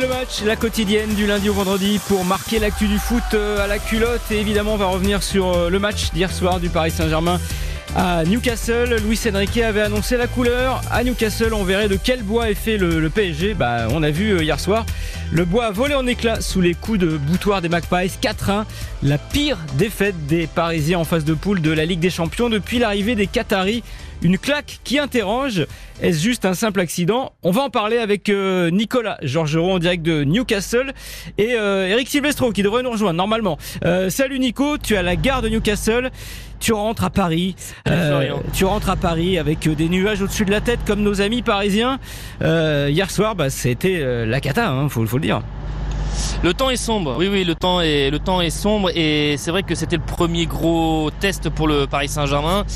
le match, la quotidienne du lundi au vendredi pour marquer l'actu du foot euh, à la culotte. Et évidemment, on va revenir sur euh, le match d'hier soir du Paris Saint-Germain à Newcastle. Luis Enrique avait annoncé la couleur. À Newcastle, on verrait de quel bois est fait le, PSG. Bah, on a vu euh, hier soir. Le bois a volé en éclats sous les coups de boutoir des Magpies. 4-1. La pire défaite des Parisiens en phase de poule de la Ligue des Champions depuis l'arrivée des Qataris. Une claque qui interroge. Est-ce juste un simple accident? On va en parler avec euh, Nicolas Georgerot en direct de Newcastle et euh, Eric Silvestro qui devrait nous rejoindre normalement. Euh, salut Nico, tu es à la gare de Newcastle. Tu rentres à Paris. tu rentres à Paris avec des nuages au-dessus de la tête comme nos amis parisiens. hier soir, bah, c'était la cata, hein, faut, faut le dire. Le temps est sombre. Oui, oui, le temps est, le temps est sombre et c'est vrai que c'était le premier gros test pour le Paris Saint-Germain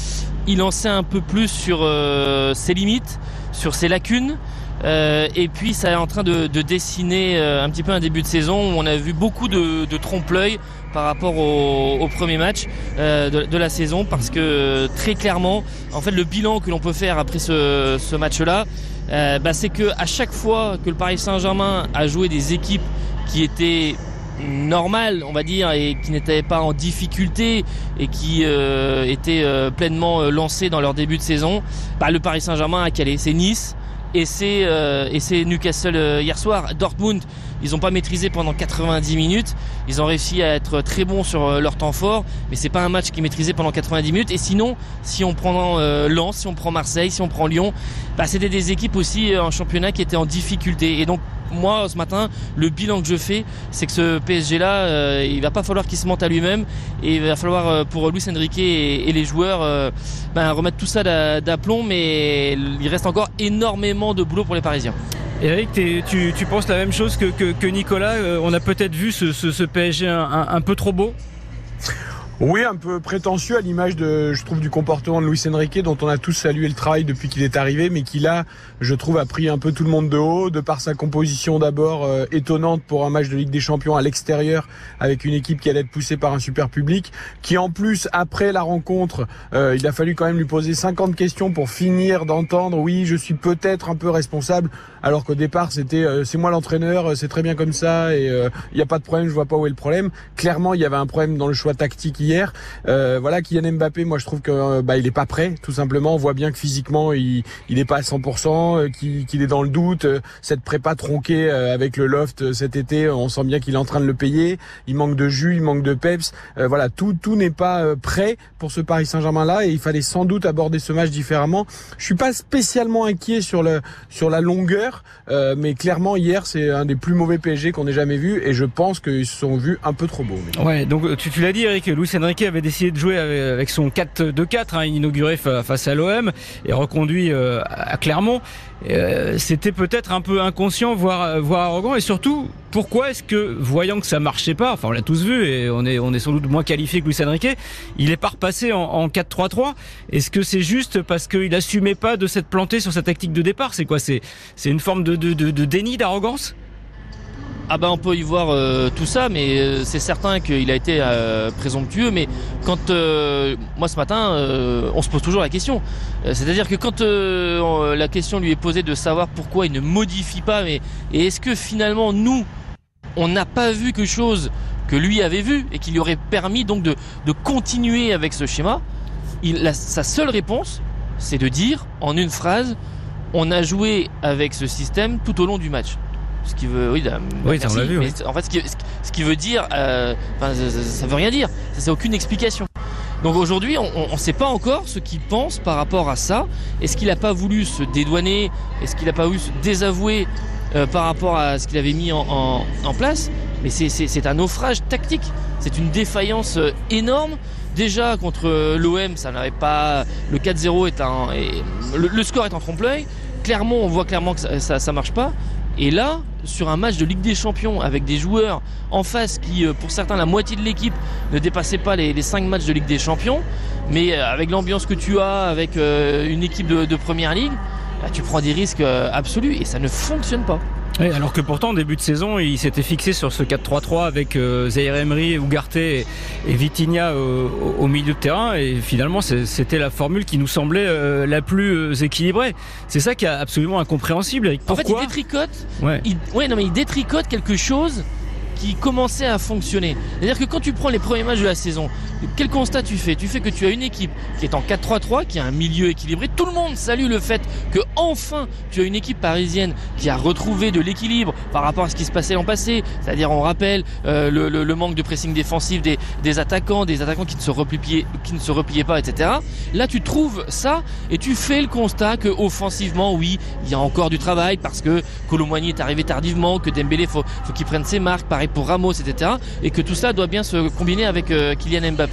il en sait un peu plus sur euh, ses limites, sur ses lacunes. Euh, et puis ça est en train de, dessiner euh, un petit peu un début de saison où on a vu beaucoup de, trompe-l'œil par rapport au, premier match de, la saison parce que très clairement en fait le bilan que l'on peut faire après ce, match-là bah, c'est que à chaque fois que le Paris Saint-Germain a joué des équipes qui étaient normal, on va dire, et qui n'étaient pas en difficulté et qui euh, étaient euh, pleinement euh, lancés dans leur début de saison, bah, le Paris Saint-Germain a calé. C'est Nice et c'est et c'est Newcastle hier soir. Dortmund, ils n'ont pas maîtrisé pendant 90 minutes. Ils ont réussi à être très bons sur leur temps fort, mais c'est pas un match qui maîtrisé pendant 90 minutes. Et sinon, si on prend Lens, si on prend Marseille, si on prend Lyon, bah, c'était des équipes aussi en championnat qui étaient en difficulté. Et donc moi ce matin, le bilan que je fais, c'est que ce PSG là, euh, il va pas falloir qu'il se monte à lui-même. Et il va falloir euh, pour Luis Enrique et, les joueurs euh, ben, remettre tout ça d'aplomb, mais il reste encore énormément de boulot pour les Parisiens. Eric, tu, penses la même chose que, Nicolas On a peut-être vu ce, PSG un peu trop beau? Oui, un peu prétentieux à l'image de, je trouve, du comportement de Luis Enrique, dont on a tous salué le travail depuis qu'il est arrivé, mais qui là, je trouve, a pris un peu tout le monde de haut, de par sa composition d'abord euh, étonnante pour un match de Ligue des Champions à l'extérieur, avec une équipe qui allait être poussée par un super public, qui en plus, après la rencontre, euh, il a fallu quand même lui poser 50 questions pour finir d'entendre, oui, je suis peut-être un peu responsable, alors qu'au départ, c'était, euh, c'est moi l'entraîneur, c'est très bien comme ça, et il n'y a pas de problème, je vois pas où est le problème. Clairement, il y avait un problème dans le choix tactique hier. Euh, voilà, Kylian Mbappé, moi je trouve que euh, bah, il est pas prêt, tout simplement. On voit bien que physiquement il il pas à 100%, euh, qu'il est dans le doute. Cette prépa tronquée avec le loft cet été, on sent bien qu'il est en train de le payer. Il manque de jus, il manque de peps. voilà, tout tout n'est pas prêt pour ce Paris Saint-Germain là et il fallait sans doute aborder ce match différemment. Je suis pas spécialement inquiet sur le sur la longueur, mais clairement hier c'est un des plus mauvais PSG qu'on ait jamais vu et je pense qu'ils se sont vus un peu trop beaux. Ouais, donc tu, tu l'as dit Eric, Luis Enrique avait décidé de jouer avec son 4-2-4, hein, inauguré face à l'OM et reconduit euh, à Clermont. Euh, c'était peut-être un peu inconscient, voire, arrogant. Et surtout, pourquoi est-ce que, voyant que ça marchait pas, enfin on l'a tous vu et on est, on est sans doute moins qualifié que Luis Enrique, il est pas repassé en, 4-3-3 Est-ce que c'est juste parce qu'il assumait pas de s'être planté sur sa tactique de départ? C'est quoi? C'est une forme de, de, de déni, d'arrogance? Ah ben on peut y voir euh, tout ça, mais euh, c'est certain qu'il a été euh, présomptueux. Mais quand moi ce matin, on se pose toujours la question. C'est-à-dire que quand la question lui est posée de savoir pourquoi il ne modifie pas, mais est-ce que finalement nous, on n'a pas vu quelque chose que lui avait vu et qui lui aurait permis donc de, continuer avec ce schéma Sa seule réponse, c'est de dire en une phrase, on a joué avec ce système tout au long du match. Ce qui veut, oui, oui ça vu, En fait, ce qui, ce qui veut dire, euh, ça, ça, veut rien dire. Ça, c'est aucune explication. Donc aujourd'hui, on ne sait pas encore ce qu'il pense par rapport à ça. Est-ce qu'il n'a pas voulu se dédouaner? Est-ce qu'il n'a pas voulu se désavouer euh, par rapport à ce qu'il avait mis en, en, en place? Mais c'est un naufrage tactique. C'est une défaillance euh, énorme. Déjà contre l'OM, ça n'avait pas. Le 4-0 est un. le, score est en trompe-l'œil. Clairement, on voit clairement que ça, ça, ça marche pas. Et là, sur un match de Ligue des Champions avec des joueurs en face qui, euh, pour certains, la moitié de l'équipe ne dépassait pas les, 5 matchs de Ligue des Champions, mais euh, avec l'ambiance que tu as, avec euh, une équipe de, Première Ligue, bah, tu prends des risques absolus et ça ne fonctionne pas. Oui, alors que pourtant, au début de saison, il s'était fixé sur ce 4-3-3 avec euh, Zaire Emery, Ugarte et, et Vitinha au, milieu de terrain. Et finalement, c'était la formule qui nous semblait euh, la plus euh, équilibrée. C'est ça qui est absolument incompréhensible. en fait, il détricote. Ouais. ouais, non, mais il détricote quelque chose qui commençait à fonctionner. C'est-à-dire que quand tu prends les premiers matchs de la saison, quel constat tu fais? Tu fais que tu as une équipe qui est en 4-3-3, qui a un milieu équilibré. Tout le monde salue le fait que enfin tu as une équipe parisienne qui a retrouvé de l'équilibre par rapport à ce qui se passait l'an passé. C'est-à-dire on rappelle euh, le, manque de pressing défensif des, attaquants, des attaquants qui ne se repliaient, pas, etc. Là tu trouves ça et tu fais le constat que offensivement, oui, il y a encore du travail parce que Colomboigny est arrivé tardivement, que Dembélé faut, faut qu'il prenne ses marques, pareil pour Ramos, etc. Et que tout cela doit bien se combiner avec euh, Kylian Mbappé.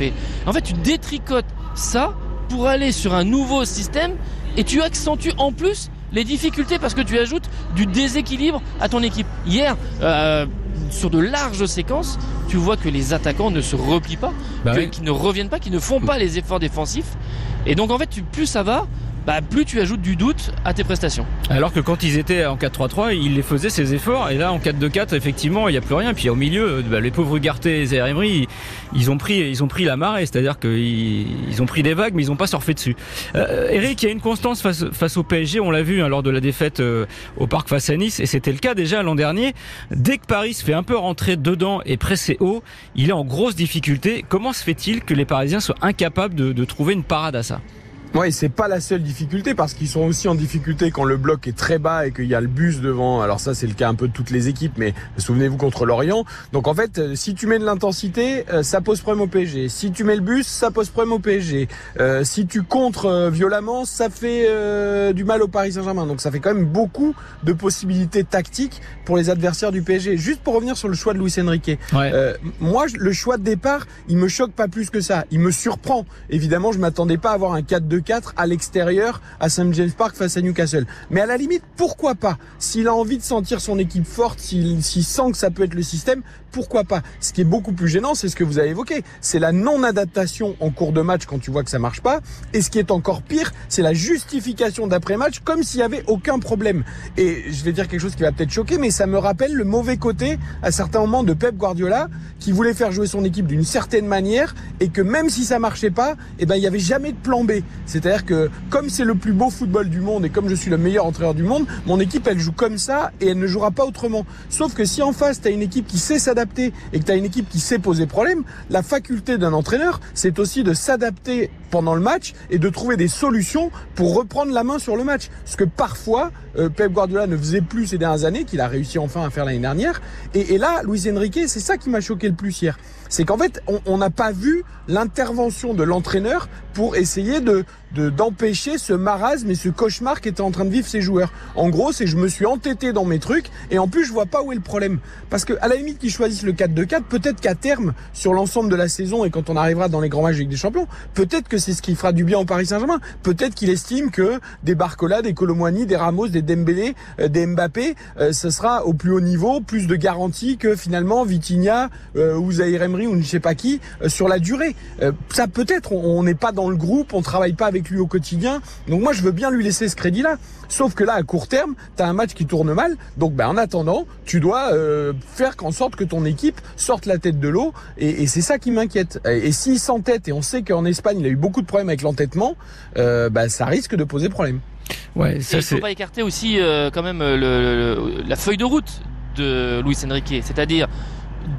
En fait, tu détricotes ça pour aller sur un nouveau système et tu accentues en plus les difficultés parce que tu ajoutes du déséquilibre à ton équipe. Hier, euh, sur de larges séquences, tu vois que les attaquants ne se replient pas, bah qu'ils ne reviennent pas, qu'ils ne font pas les efforts défensifs. Et donc en fait, plus ça va, bah, plus tu ajoutes du doute à tes prestations. Alors que quand ils étaient en 4-3-3, ils les faisaient ces efforts, et là en 4-2-4, effectivement, il n'y a plus rien. Puis au milieu, bah, les pauvres Garté et Zaire ils ont pris, ils ont pris la marée, c'est-à-dire qu'ils ils ont pris des vagues, mais ils n'ont pas surfé dessus. Euh, Eric, il y a une constance face, au PSG, on l'a vu hein, lors de la défaite euh, au Parc face à Nice, et c'était le cas déjà l'an dernier. Dès que Paris se fait un peu rentrer dedans et presser haut, il est en grosse difficulté. Comment se fait-il que les Parisiens soient incapables de trouver une parade à ça? Oui, c'est pas la seule difficulté parce qu'ils sont aussi en difficulté quand le bloc est très bas et qu'il y a le bus devant. Alors ça, c'est le cas un peu de toutes les équipes, mais souvenez-vous contre l'Orient. Donc en fait, euh, si tu mets de l'intensité, euh, ça pose problème au PSG. Si tu mets le bus, ça pose problème au PSG. Euh, si tu contres violemment, ça fait du mal au Paris Saint-Germain. Donc ça fait quand même beaucoup de possibilités tactiques pour les adversaires du PSG. Juste pour revenir sur le choix de Luis Enrique. moi, le choix de départ, il me choque pas plus que ça. Il me surprend. Évidemment, je m'attendais pas à avoir un 4 2 4 à l'extérieur à St James Park face à Newcastle. Mais à la limite, pourquoi pas? S'il a envie de sentir son équipe forte, s'il sent que ça peut être le système, pourquoi pas? Ce qui est beaucoup plus gênant, c'est ce que vous avez évoqué, c'est la non-adaptation en cours de match quand tu vois que ça marche pas. Et ce qui est encore pire, c'est la justification d'après-match comme s'il y avait aucun problème. Et je vais dire quelque chose qui va peut-être choquer, mais ça me rappelle le mauvais côté à certains moments de Pep Guardiola qui voulait faire jouer son équipe d'une certaine manière et que même si ça marchait pas, eh ben il y avait jamais de plan B. C'est-à-dire que comme c'est le plus beau football du monde et comme je suis le meilleur entraîneur du monde, mon équipe elle joue comme ça et elle ne jouera pas autrement. Sauf que si en face tu as une équipe qui sait s'adapter et que tu as une équipe qui sait poser problème, la faculté d'un entraîneur, c'est aussi de s'adapter pendant le match et de trouver des solutions pour reprendre la main sur le match. Ce que parfois euh, Pep Guardiola ne faisait plus ces dernières années, qu'il a réussi enfin à faire l'année dernière. Et, et là, Luis Enrique, c'est ça qui m'a choqué le plus hier c'est qu'en fait, on n'a pas vu l'intervention de l'entraîneur pour essayer de d'empêcher ce marasme et ce cauchemar qu'étaient en train de vivre ces joueurs. En gros, c'est je me suis entêté dans mes trucs et en plus je vois pas où est le problème. Parce que à la limite qu'ils choisissent le 4-2-4, peut-être qu'à terme, sur l'ensemble de la saison et quand on arrivera dans les grands matchs avec des champions, peut-être que c'est ce qui fera du bien au Paris Saint-Germain. Peut-être qu'il estime que des Barcola, des Colomwani, des Ramos, des Dembélé, euh, des Mbappé, euh, ce sera au plus haut niveau, plus de garantie que finalement Vitinha euh, ou Zahir Emery ou je sais pas qui sur la durée. Ça peut-être, on n'est pas dans le groupe, on travaille pas avec lui au quotidien. Donc moi, je veux bien lui laisser ce crédit-là. Sauf que là, à court terme, tu as un match qui tourne mal. Donc ben, en attendant, tu dois euh, faire qu'en sorte que ton équipe sorte la tête de l'eau. Et, c'est ça qui m'inquiète. Et, s'il s'entête, et on sait qu'en Espagne, il a eu beaucoup de problèmes avec l'entêtement, ben, ça risque de poser problème. Ouais, ça, il ne faut pas écarter aussi quand même la feuille de route de Luis Enrique. C'est-à-dire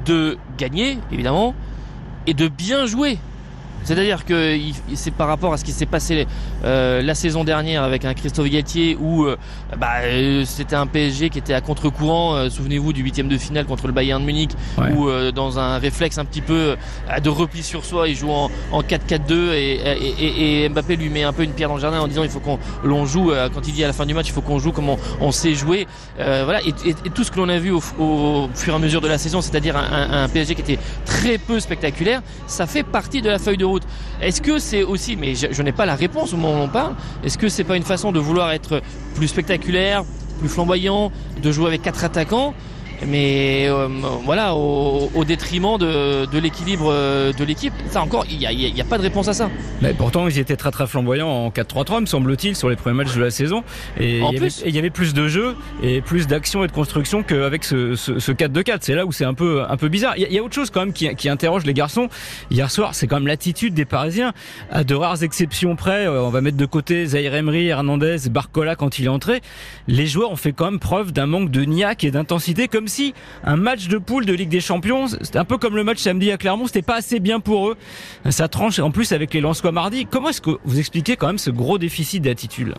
de gagner, évidemment, et de bien jouer. C'est-à-dire que c'est par rapport à ce qui s'est passé euh, la saison dernière avec un Christophe Galtier où euh, bah, euh, c'était un PSG qui était à contre-courant. Souvenez-vous du huitième de finale contre le Bayern de Munich où dans un réflexe un petit peu de repli sur soi, il joue en, 4-4-2 et, Mbappé lui met un peu une pierre dans le jardin en disant il faut qu'on l'on joue quand il dit à la fin du match il faut qu'on joue comme on, sait jouer. voilà et, tout ce que l'on a vu au, fur et à mesure de la saison, c'est-à-dire un, un PSG qui était très peu spectaculaire, ça fait partie de la feuille de route est-ce que c'est aussi, mais je, n'ai pas la réponse au moment où on parle, est-ce que c'est pas une façon de vouloir être plus spectaculaire, plus flamboyant, de jouer avec quatre attaquants mais euh, voilà, au, détriment de, de l'équilibre euh, de l'équipe. Ça encore, il n'y a, y a, pas de réponse à ça. Mais pourtant, ils étaient très très flamboyants en 4-3-3, me semble-t-il, sur les premiers matchs de la saison. Et il, y il y avait plus de jeux et plus d'action et de construction qu'avec ce, ce, ce 4-2-4. C'est là où c'est un peu, un peu bizarre. Il y, a, autre chose quand même qui, qui interroge les garçons. Hier soir, c'est quand même l'attitude des Parisiens. À de rares exceptions près, euh, on va mettre de côté Zaire Emery, Hernandez, Barcola quand il est entré. Les joueurs ont fait quand même preuve d'un manque de niaque et d'intensité, comme un match de poule de Ligue des Champions, c'était un peu comme le match samedi à Clermont, c'était pas assez bien pour eux. Ça tranche en plus avec les Lensois mardi. Comment est-ce que vous expliquez quand même ce gros déficit d'attitude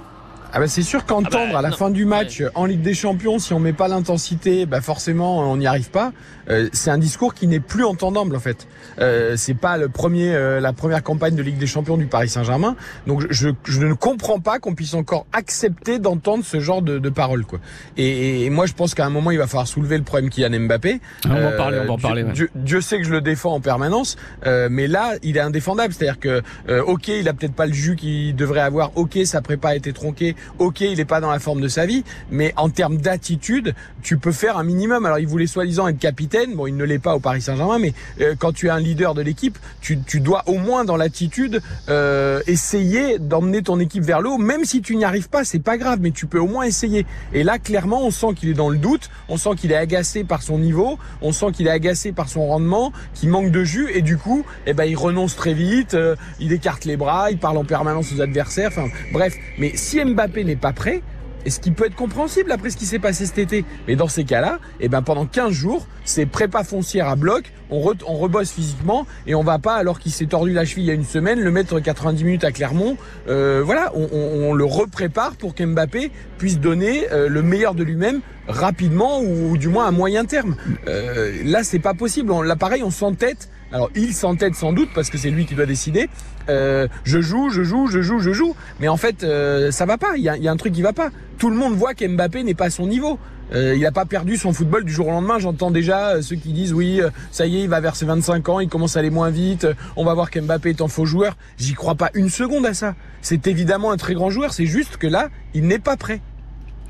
ah bah c'est sûr qu'entendre ah bah, à la fin du match en Ligue des Champions, si on met pas l'intensité, bah forcément on n'y arrive pas. Euh, c'est un discours qui n'est plus entendable en fait. Euh, c'est pas le premier, euh, la première campagne de Ligue des Champions du Paris Saint-Germain. Donc je, je, ne comprends pas qu'on puisse encore accepter d'entendre ce genre de, de paroles quoi. Et, et, moi je pense qu'à un moment il va falloir soulever le problème Kylian Mbappé. Ah, on va en parler, on va en parler. Dieu, Dieu, sait que je le défends en permanence, mais là il est indéfendable. C'est-à-dire que ok il a peut-être pas le jus qu'il devrait avoir, ok sa prépa a été tronquée, ok, il n'est pas dans la forme de sa vie, mais en termes d'attitude, tu peux faire un minimum. Alors, il voulait soi-disant être capitaine. Bon, il ne l'est pas au Paris Saint-Germain, mais euh, quand tu es un leader de l'équipe, tu, dois au moins dans l'attitude euh, essayer d'emmener ton équipe vers le haut. Même si tu n'y arrives pas, c'est pas grave, mais tu peux au moins essayer. Et là, clairement, on sent qu'il est dans le doute. On sent qu'il est agacé par son niveau. On sent qu'il est agacé par son rendement, qu'il manque de jus. Et du coup, eh ben, il renonce très vite. Euh, il écarte les bras. Il parle en permanence aux adversaires. Enfin, bref. Mais si Mbappé n'est pas prêt, et ce qui peut être compréhensible après ce qui s'est passé cet été? Mais dans ces cas-là, eh ben pendant 15 jours, c'est prépa foncière à bloc, on, on rebosse physiquement et on va pas, alors qu'il s'est tordu la cheville il y a une semaine, le mettre 90 minutes à Clermont. Euh, voilà, on, on, le reprépare pour qu'Mbappé puisse donner euh, le meilleur de lui-même rapidement ou, du moins à moyen terme. Euh, là, c'est pas possible. Là, pareil, on s'entête alors il s'entête sans doute parce que c'est lui qui doit décider. Euh, je joue, je joue, je joue, je joue. Mais en fait, euh, ça va pas. Il y a, un truc qui va pas. Tout le monde voit qu'Mbappé n'est pas à son niveau. Euh, il n'a pas perdu son football du jour au lendemain. J'entends déjà ceux qui disent oui, ça y est, il va vers ses 25 ans, il commence à aller moins vite. On va voir qu'Mbappé est un faux joueur. J'y crois pas une seconde à ça. C'est évidemment un très grand joueur. C'est juste que là, il n'est pas prêt.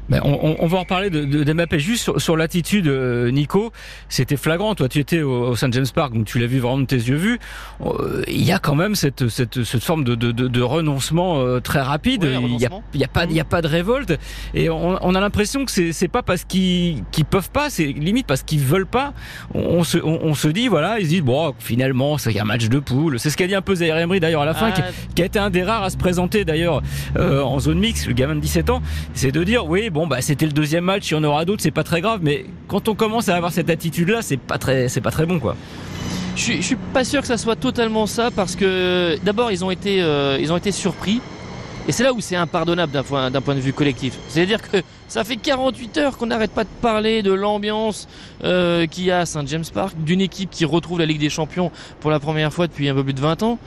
Ben, on, on, va en reparler de, de, de Juste sur, sur l'attitude, euh, Nico, c'était flagrant. Toi, tu étais au, au St. James Park, donc tu l'as vu vraiment de tes yeux vus. Euh, il y a quand même cette, cette, cette forme de, de, de renoncement euh, très rapide. il n'y a, y a, pas, il y a pas de révolte. Et on, on a l'impression que c'est pas parce qu'ils qu'ils peuvent pas, c'est limite parce qu'ils veulent pas. On, se, on, se dit, voilà, ils se disent, bon, finalement, c'est un match de poule. C'est ce qu'a dit un peu Zaire Emery d'ailleurs à la fin, qui, ah. qui, a été un des rares à se présenter d'ailleurs en zone mixte, le gamin de 17 ans. C'est de dire, oui, bon bah c'était le deuxième match, il y en aura d'autres, c'est pas très grave, mais quand on commence à avoir cette attitude là, c'est pas très pas très bon quoi. Je, je suis pas sûr que ça soit totalement ça parce que d'abord ils ont été euh, ils ont été surpris et c'est là où c'est impardonnable d'un point, d'un point de vue collectif. C'est-à-dire que ça fait 48 heures qu'on n'arrête pas de parler de l'ambiance euh, qu'il y a à Saint James Park, d'une équipe qui retrouve la Ligue des Champions pour la première fois depuis un peu plus de 20 ans.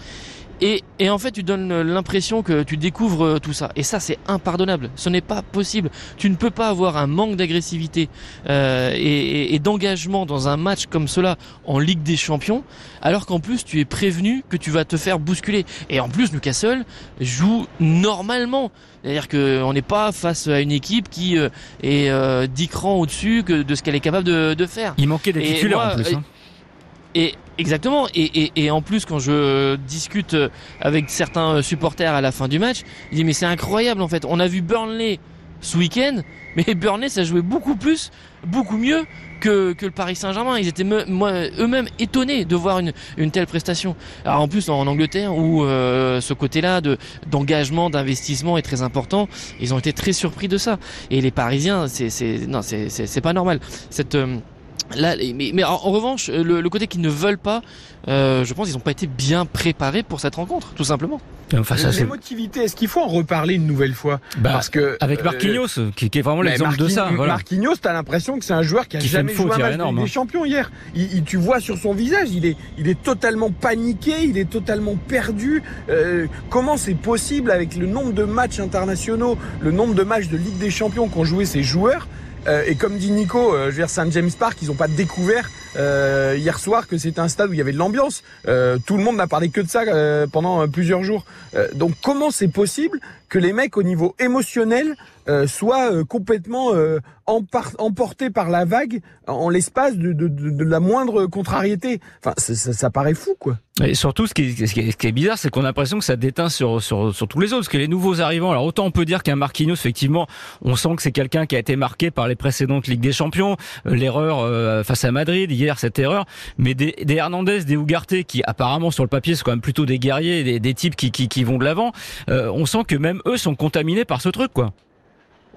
Et, et, en fait, tu donnes l'impression que tu découvres euh, tout ça. Et ça, c'est impardonnable. Ce n'est pas possible. Tu ne peux pas avoir un manque d'agressivité euh, et, et d'engagement dans un match comme cela en Ligue des Champions, alors qu'en plus, tu es prévenu que tu vas te faire bousculer. Et en plus, Newcastle joue normalement. C'est-à-dire qu'on n'est pas face à une équipe qui euh, est euh, 10 crans au-dessus de ce qu'elle est capable de, de, faire. Il manquait des titulaires en plus. Hein. Et exactement. Et, et, et, en plus, quand je discute avec certains supporters à la fin du match, ils disent mais c'est incroyable en fait. On a vu Burnley ce week-end, mais Burnley ça jouait beaucoup plus, beaucoup mieux que, que le Paris Saint-Germain. Ils étaient eux-mêmes étonnés de voir une, une telle prestation. Alors en plus en Angleterre où euh, ce côté-là de d'engagement, d'investissement est très important, ils ont été très surpris de ça. Et les Parisiens, c'est c'est non c'est c'est pas normal. Cette euh, Là, mais, mais en, revanche, le, le côté qu'ils ne veulent pas, euh, je pense qu'ils n'ont pas été bien préparés pour cette rencontre, tout simplement. Enfin, ça, L'émotivité, est-ce qu'il faut en reparler une nouvelle fois bah, Parce que avec Marquinhos, euh, qui, qui, est vraiment l'exemple de ça. Voilà. Marquinhos, t'as l'impression que c'est un joueur qui a jamais joué un match énorme, des hein. champions hier. Il, tu vois sur son visage, il est, il est totalement paniqué, il est totalement perdu. Euh, comment c'est possible avec le nombre de matchs internationaux, le nombre de matchs de Ligue des Champions qu'ont joué ces joueurs euh, et comme dit Nico, euh, je veux dire Saint James Park, ils n'ont pas découvert euh, hier soir que c'était un stade où il y avait de l'ambiance. Euh, tout le monde n'a parlé que de ça euh, pendant plusieurs jours. donc comment c'est possible que les mecs au niveau émotionnel soient complètement emportés par la vague en l'espace de, la moindre contrariété? Enfin, ça, paraît fou, quoi. Et surtout, ce qui est, bizarre, c'est qu'on a l'impression que ça déteint sur, tous les autres. Parce que les nouveaux arrivants, alors autant on peut dire qu'un Marquinhos, effectivement, on sent que c'est quelqu'un qui a été marqué par les précédentes Ligues des Champions, l'erreur face à Madrid, hier cette erreur, mais des, Hernandez, des Ugarte, qui apparemment sur le papier sont quand même plutôt des guerriers, des, des types qui, qui, qui vont de l'avant, euh, on sent que même eux sont contaminés par ce truc, quoi.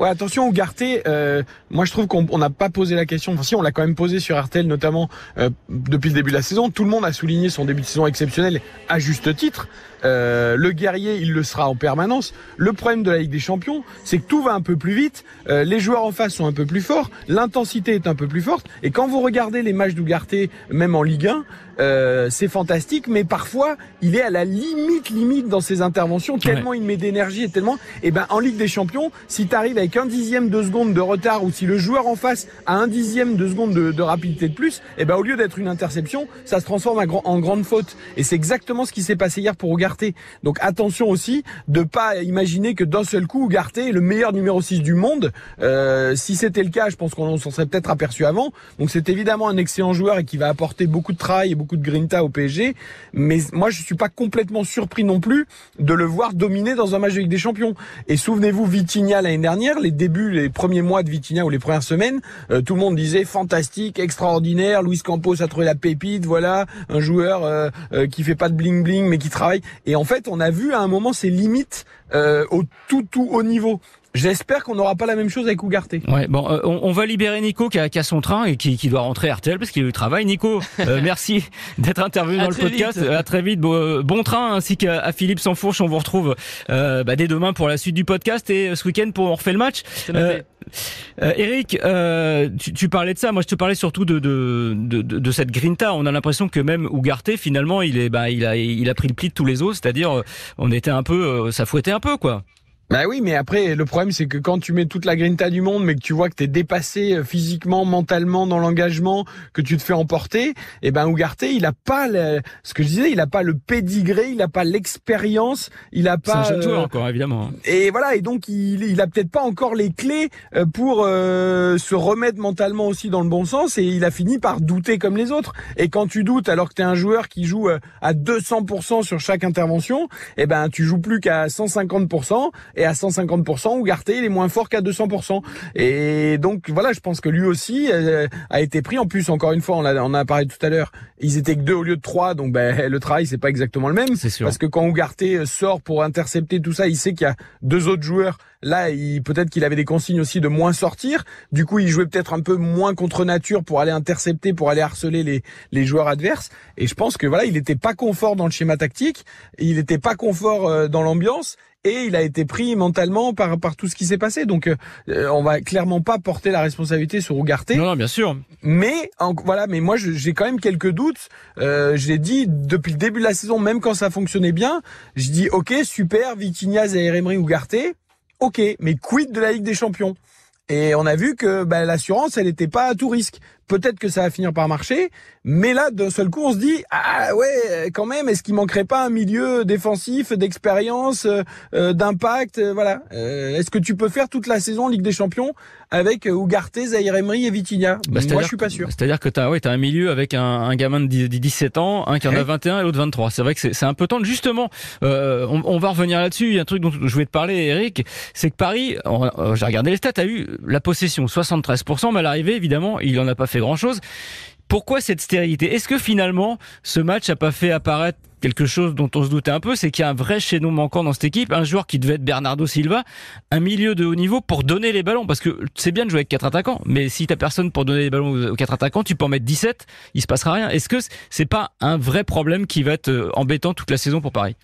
Ouais, attention, Ougarté, euh, moi je trouve qu'on n'a pas posé la question. Enfin, si, on l'a quand même posé sur RTL, notamment euh, depuis le début de la saison. Tout le monde a souligné son début de saison exceptionnel à juste titre. Euh, le guerrier, il le sera en permanence. Le problème de la Ligue des Champions, c'est que tout va un peu plus vite. Euh, les joueurs en face sont un peu plus forts. L'intensité est un peu plus forte. Et quand vous regardez les matchs d'Ougarté, même en Ligue 1, euh, c'est fantastique, mais parfois il est à la limite limite dans ses interventions, tellement il met d'énergie et tellement. Et eh ben en Ligue des Champions, si tu arrives avec un dixième de seconde de retard ou si le joueur en face a un dixième de seconde de, rapidité de plus, et eh ben au lieu d'être une interception, ça se transforme en, grande faute. Et c'est exactement ce qui s'est passé hier pour Ougarté. Donc attention aussi de pas imaginer que d'un seul coup Ougarté est le meilleur numéro 6 du monde. Euh, si c'était le cas, je pense qu'on s'en serait peut-être aperçu avant. Donc c'est évidemment un excellent joueur et qui va apporter beaucoup de travail et beaucoup de grinta au PSG, mais moi je suis pas complètement surpris non plus de le voir dominer dans un match de des Champions. Et souvenez-vous Vitinha l'année dernière, les débuts, les premiers mois de Vitinha ou les premières semaines, euh, tout le monde disait fantastique, extraordinaire, Luis Campos a trouvé la pépite, voilà, un joueur euh, euh, qui fait pas de bling bling mais qui travaille. Et en fait, on a vu à un moment ses limites au tout tout haut niveau. J'espère qu'on n'aura pas la même chose avec Ougarté. Ouais, bon, euh, on, va libérer Nico qui a, qui a son train et qui, qui, doit rentrer à RTL parce qu'il a eu travail. Nico, euh, merci d'être intervenu dans le podcast. À très vite. Bon, euh, bon train ainsi qu'à Philippe Sansfourche. On vous retrouve bah, dès demain pour la suite du podcast et ce week-end pour on refait le match. Eric, tu, tu, parlais de ça. Moi, je te parlais surtout de, de, de, de cette grinta. On a l'impression que même Ougarté, finalement, il est, bah, il a, il a pris le pli de tous les autres. C'est-à-dire, on était un peu, ça fouettait un peu, quoi. Bah oui, mais après, le problème, c'est que quand tu mets toute la grinta du monde, mais que tu vois que tu es dépassé euh, physiquement, mentalement dans l'engagement, que tu te fais emporter, eh ben Ougarté, il a pas le, ce que je disais, il a pas le pédigré, il a pas l'expérience, il a pas. C'est un joueur euh, encore, évidemment. Et voilà, et donc il, il a peut-être pas encore les clés euh, pour se remettre mentalement aussi dans le bon sens, et il a fini par douter comme les autres. Et quand tu doutes, alors que tu es un joueur qui joue à 200% sur chaque intervention, eh ben tu joues plus qu'à 150% et à 150%, Ougarté il est moins fort qu'à 200%. Et donc voilà, je pense que lui aussi euh, a été pris. En plus, encore une fois, on a, on a parlé tout à l'heure, ils étaient que deux au lieu de trois, donc ben, le travail c'est pas exactement le même. C'est sûr. Parce que quand Ougarté sort pour intercepter tout ça, il sait qu'il y a deux autres joueurs. Là, peut-être qu'il avait des consignes aussi de moins sortir. Du coup, il jouait peut-être un peu moins contre nature pour aller intercepter, pour aller harceler les, les joueurs adverses. Et je pense que voilà, il n'était pas confort dans le schéma tactique, il n'était pas confort euh, dans l'ambiance et il a été pris mentalement par par tout ce qui s'est passé. Donc euh, on va clairement pas porter la responsabilité sur Ougarté. Non, non, bien sûr. Mais voilà, mais moi j'ai quand même quelques doutes. Euh, je l'ai dit depuis le début de la saison, même quand ça fonctionnait bien, je dis ok super, Vitinhas et Emery Ougarté, ok, mais quid de la Ligue des Champions? Et on a vu que bah, l'assurance, elle n'était pas à tout risque. Peut-être que ça va finir par marcher, mais là, d'un seul coup, on se dit ah ouais, quand même, est-ce qu'il manquerait pas un milieu défensif, d'expérience, euh, euh, d'impact, euh, voilà. est-ce que tu peux faire toute la saison Ligue des Champions avec Ugarte, Zahir Emery et Vitinha? Bah, Moi, je suis pas sûr. C'est-à-dire que t'as ouais, as un milieu avec un, un gamin de 17 ans, un qui en a 21 et l'autre 23. C'est vrai que c'est un peu tendre. Justement, on, on, va revenir là-dessus. Il y a un truc dont je voulais te parler, Eric, c'est que Paris, j'ai regardé les stats, a eu la possession 73%, mais à l'arrivée, évidemment, il en a pas fait grand-chose. Pourquoi cette stérilité? Est-ce que finalement, ce match n'a pas fait apparaître quelque chose dont on se doutait un peu, c'est qu'il y a un vrai chaînon manquant dans cette équipe, un joueur qui devait être Bernardo Silva, un milieu de haut niveau pour donner les ballons, parce que c'est bien de jouer avec quatre attaquants, mais si t'as personne pour donner les ballons aux quatre attaquants, tu peux en mettre 17, il se passera rien. Est-ce que c'est pas un vrai problème qui va être euh, embêtant toute la saison pour Paris?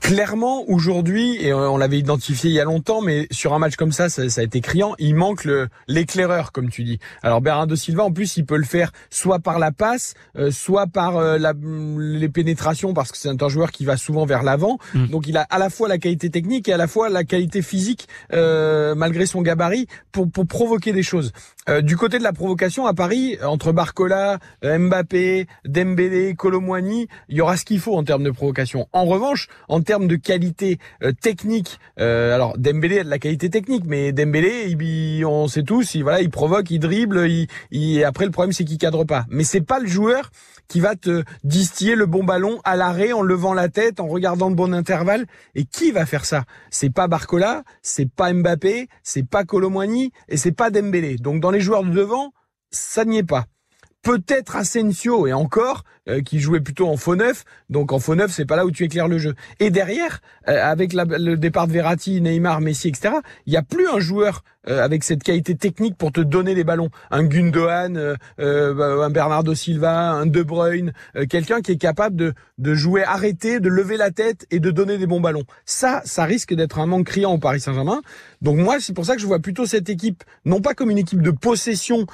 Clairement aujourd'hui, et on l'avait identifié il y a longtemps, mais sur un match comme ça, ça, a été criant, il manque l'éclaireur, comme tu dis. Alors Bernardo Silva, en plus, il peut le faire soit par la passe, euh, soit par euh, la, les pénétrations, parce que c'est un joueur qui va souvent vers l'avant. Mm. Donc il a à la fois la qualité technique et à la fois la qualité physique, euh, malgré son gabarit, pour, pour provoquer des choses. Du côté de la provocation, à Paris, entre Barcola, Mbappé, Dembélé, Colomwani, il y aura ce qu'il faut en termes de provocation. En revanche, en termes de qualité euh, technique, euh, alors Dembélé a de la qualité technique, mais Dembélé, il, on sait tous, il voilà, il provoque, il dribble, il, il après le problème c'est qu'il cadre pas. Mais c'est pas le joueur qui va te distiller le bon ballon à l'arrêt en levant la tête, en regardant le bon intervalle. Et qui va faire ça? C'est pas Barcola, c'est pas Mbappé, c'est pas Colomwani et c'est pas Dembélé. Donc les joueurs de devant, ça n'y est pas. Peut-être Asensio et encore euh, qui jouait plutôt en faux neuf. Donc en faux neuf c'est pas là où tu éclaires le jeu. Et derrière euh, avec le départ de Verratti Neymar Messi etc il y a plus un joueur euh, avec cette qualité technique pour te donner les ballons. Un Gundogan un Bernardo Silva un De Bruyne quelqu'un qui est capable de de jouer arrêté de lever la tête et de donner des bons ballons. Ça ça risque d'être un manque criant au Paris Saint-Germain donc moi c'est pour ça que je vois plutôt cette équipe non pas comme une équipe de possession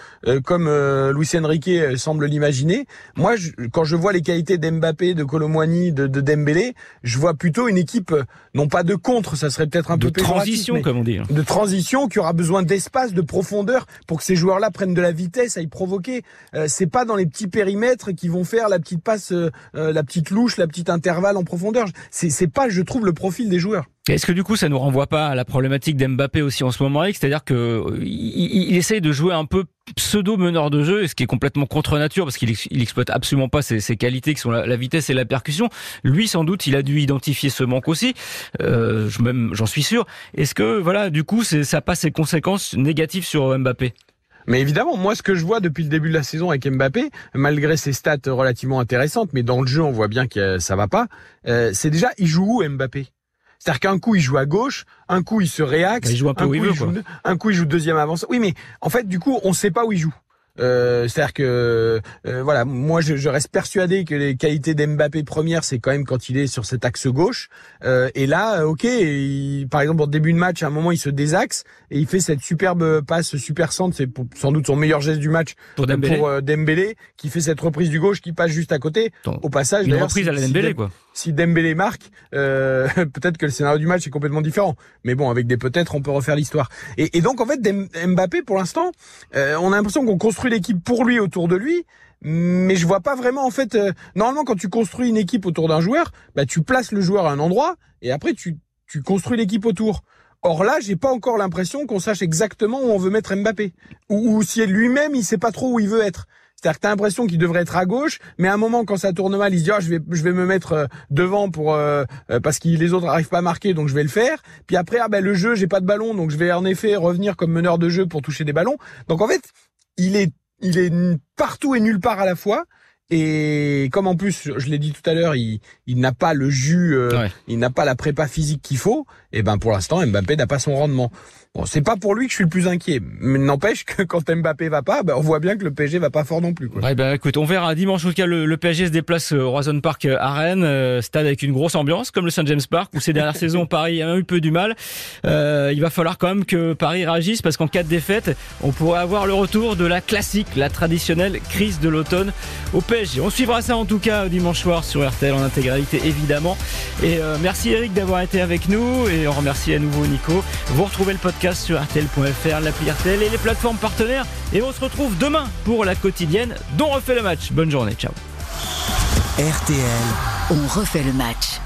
comme Luis Enrique euh, semble l'imaginer. Moi, quand je vois les qualités d'Mbappé, de Colomwani, de, de, Dembélé, je vois plutôt une équipe, euh, non pas de contre, ça serait peut-être un peu de transition, comme on dit. Hein. De transition qui aura besoin d'espace, de profondeur pour que ces joueurs-là prennent de la vitesse, aillent provoquer. Euh, c'est pas dans les petits périmètres qui vont faire la petite passe, la petite louche, la petite intervalle en profondeur. C'est pas, je trouve, le profil des joueurs. Est-ce que du coup ça nous renvoie pas à la problématique d'Mbappé aussi en ce moment, c'est-à-dire que il, il, essaye de jouer un peu pseudo meneur de jeu, ce qui est complètement contre nature parce qu'il il exploite absolument pas ses, ses, qualités qui sont la, vitesse et la percussion. Lui, sans doute, il a dû identifier ce manque aussi. Euh, même, j'en suis sûr. Est-ce que voilà, du coup, ça passe ses conséquences négatives sur Mbappé? Mais évidemment, moi, ce que je vois depuis le début de la saison avec Mbappé, malgré ses stats relativement intéressantes, mais dans le jeu, on voit bien que ça va pas. Euh, c'est déjà, il joue où Mbappé? C'est-à-dire qu'un coup il joue à gauche, un coup il se réaxe, bah, il joue un peu où il veut, joue, un coup il joue deuxième avance. Oui, mais en fait du coup on sait pas où il joue. Euh, C'est-à-dire que euh, voilà, moi je, je, reste persuadé que les qualités d'Mbappé première, c'est quand même quand il est sur cet axe gauche. Euh, et là, euh, ok, il, par exemple au début de match, à un moment il se désaxe et il fait cette superbe passe super centre, c'est sans doute son meilleur geste du match pour Dembélé, pour, euh, Dembélé qui fait cette reprise du gauche qui passe juste à côté. au passage, une reprise à la Dembélé quoi. Si Dembélé marque, euh, peut-être que le scénario du match est complètement différent. Mais bon, avec des peut-être, on peut refaire l'histoire. Et, et, donc en fait, Mbappé, pour l'instant, on a l'impression qu'on construit l'équipe pour lui autour de lui, mais je vois pas vraiment en fait. Euh, normalement, quand tu construis une équipe autour d'un joueur, bah tu places le joueur à un endroit et après tu tu construis l'équipe autour. Or là, j'ai pas encore l'impression qu'on sache exactement où on veut mettre Mbappé, ou, si lui-même il sait pas trop où il veut être. C'est-à-dire que t'as l'impression qu'il devrait être à gauche, mais à un moment quand ça tourne mal, il se dit ah, je vais je vais me mettre euh, devant pour euh, parce que les autres n'arrivent pas à marquer, donc je vais le faire. Puis après ah ben le jeu j'ai pas de ballon, donc je vais en effet revenir comme meneur de jeu pour toucher des ballons. Donc en fait il est il est partout et nulle part à la fois. Et comme en plus, je l'ai dit tout à l'heure, il, il n'a pas le jus, euh, il n'a pas la prépa physique qu'il faut. Et ben pour l'instant, Mbappé n'a pas son rendement. Bon, c'est pas pour lui que je suis le plus inquiet, mais n'empêche que quand Mbappé va pas, ben on voit bien que le PSG va pas fort non plus. Quoi. Ouais, ben écoute, on verra dimanche en tout cas le, PSG se déplace au Roison Park euh, à Rennes, euh, stade avec une grosse ambiance comme le Saint James Park où ces dernières saisons Paris a eu un peu du mal. Euh, il va falloir quand même que Paris réagisse parce qu'en cas de défaite, on pourrait avoir le retour de la classique, la traditionnelle crise de l'automne au On suivra ça en tout cas dimanche soir sur RTL en intégralité évidemment. Et euh, merci Eric d'avoir été avec nous et on remercie à nouveau Nico. Vous retrouvez le podcast sur RTL.fr, l'appli RTL et les plateformes partenaires. Et on se retrouve demain pour la quotidienne dont on refait le match. Bonne journée, ciao. RTL, on refait le match.